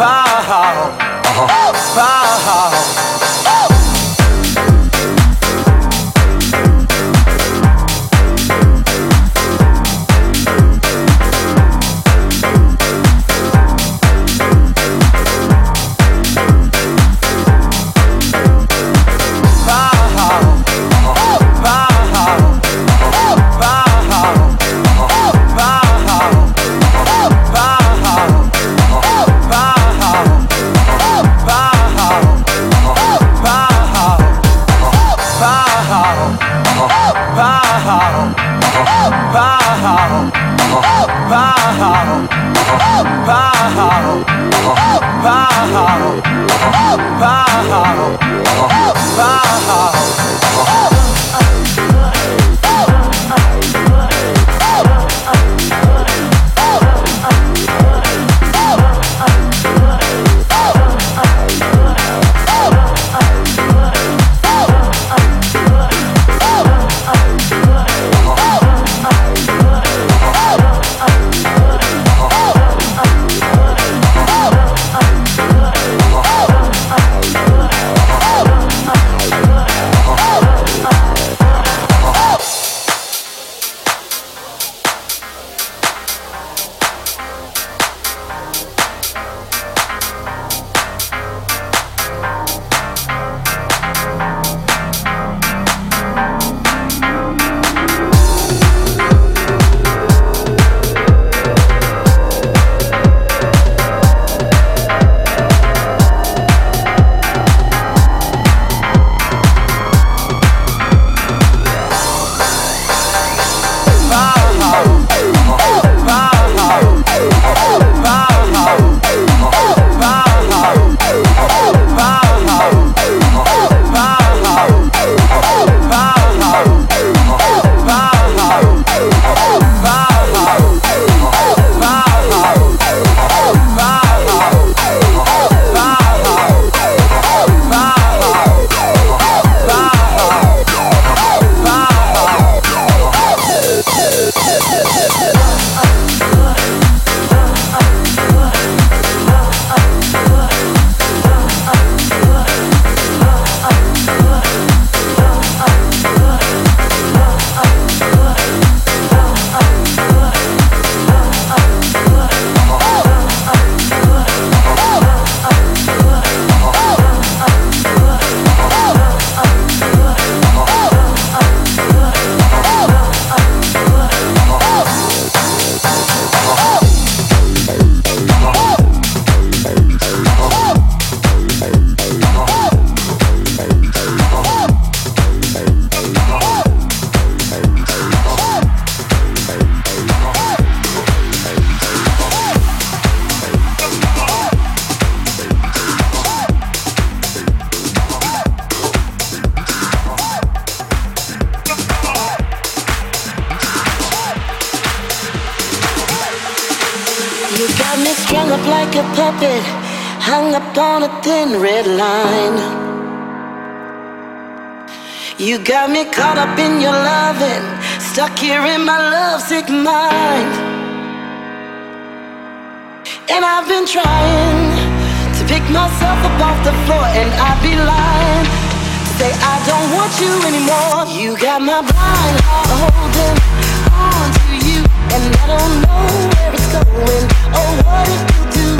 pow, pow. Uh-huh. You got me caught up in your loving, stuck here in my lovesick mind. And I've been trying to pick myself up off the floor, and I'd be lying to say I don't want you anymore. You got my blind heart holding on to you, and I don't know where it's going or what it will do.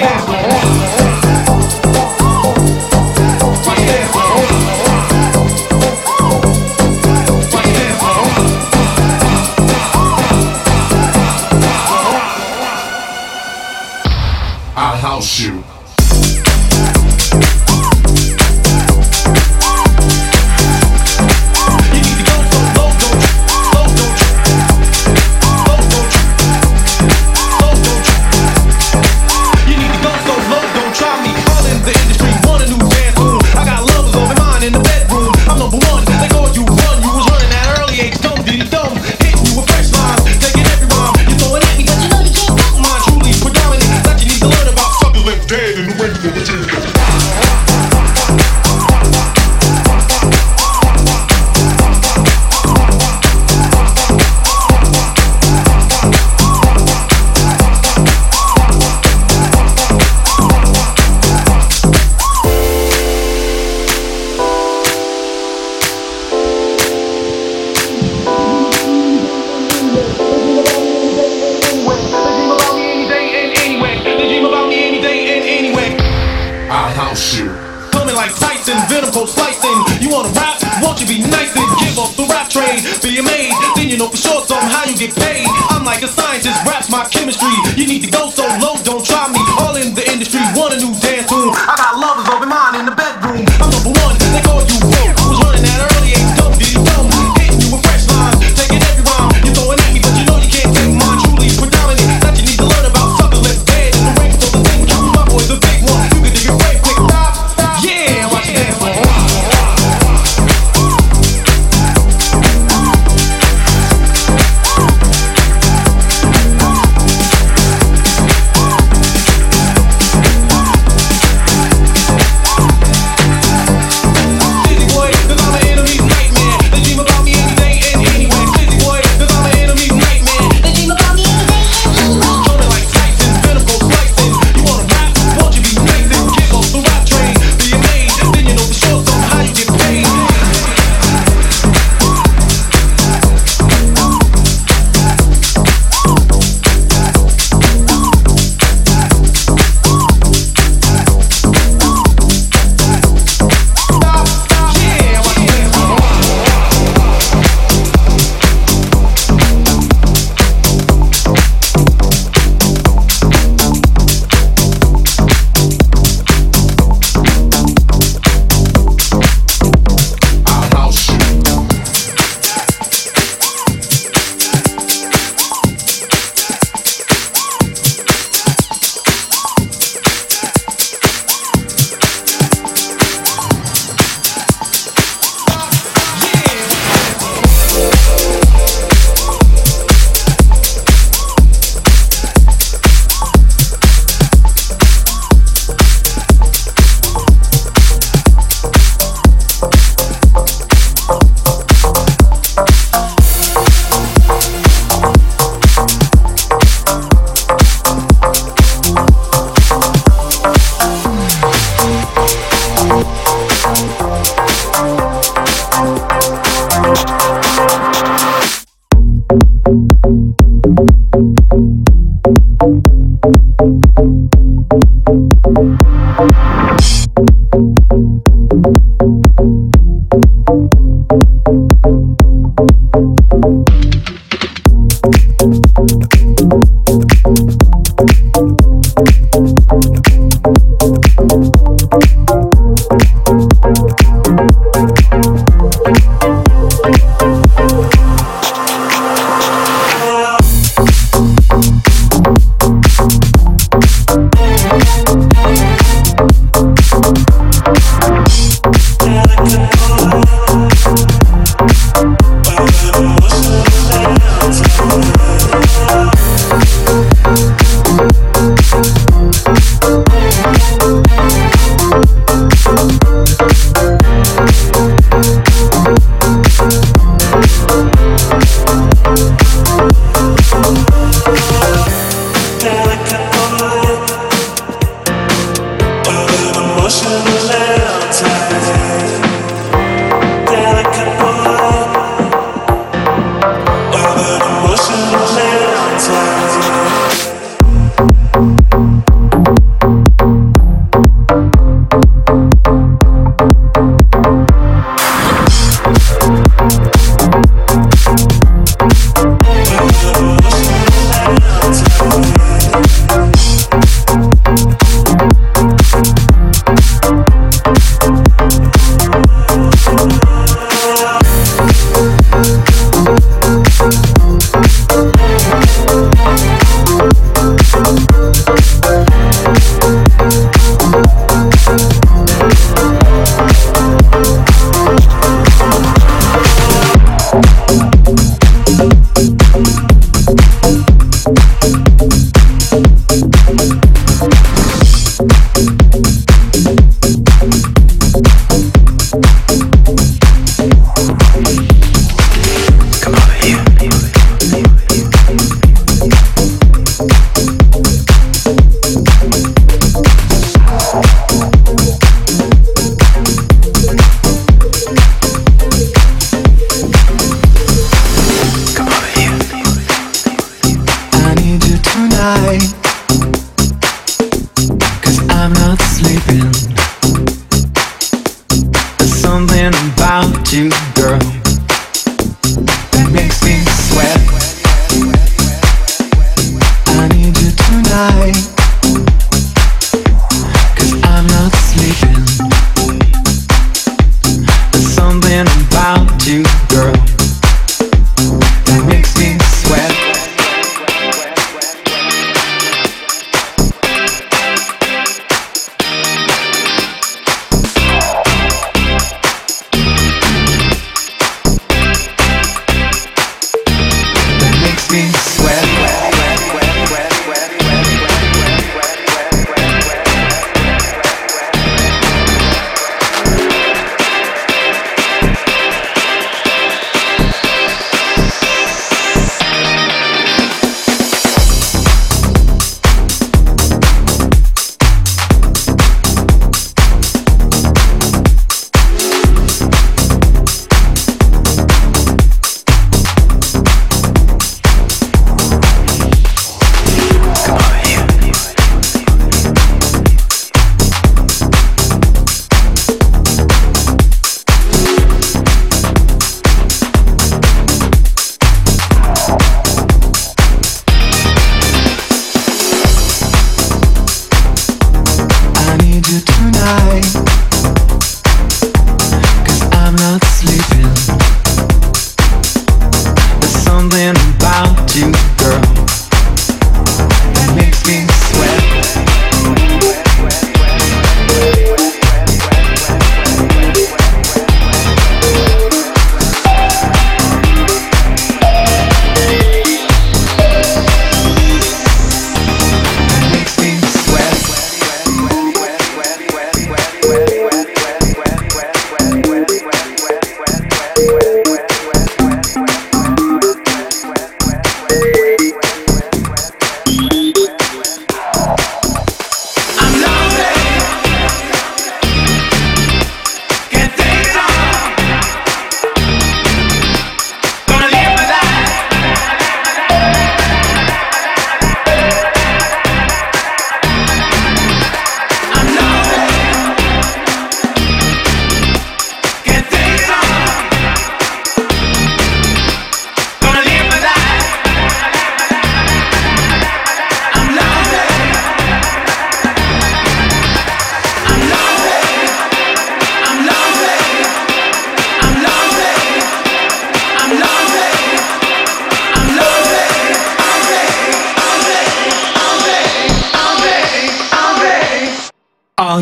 Yeah. sleeping.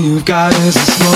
You can care all you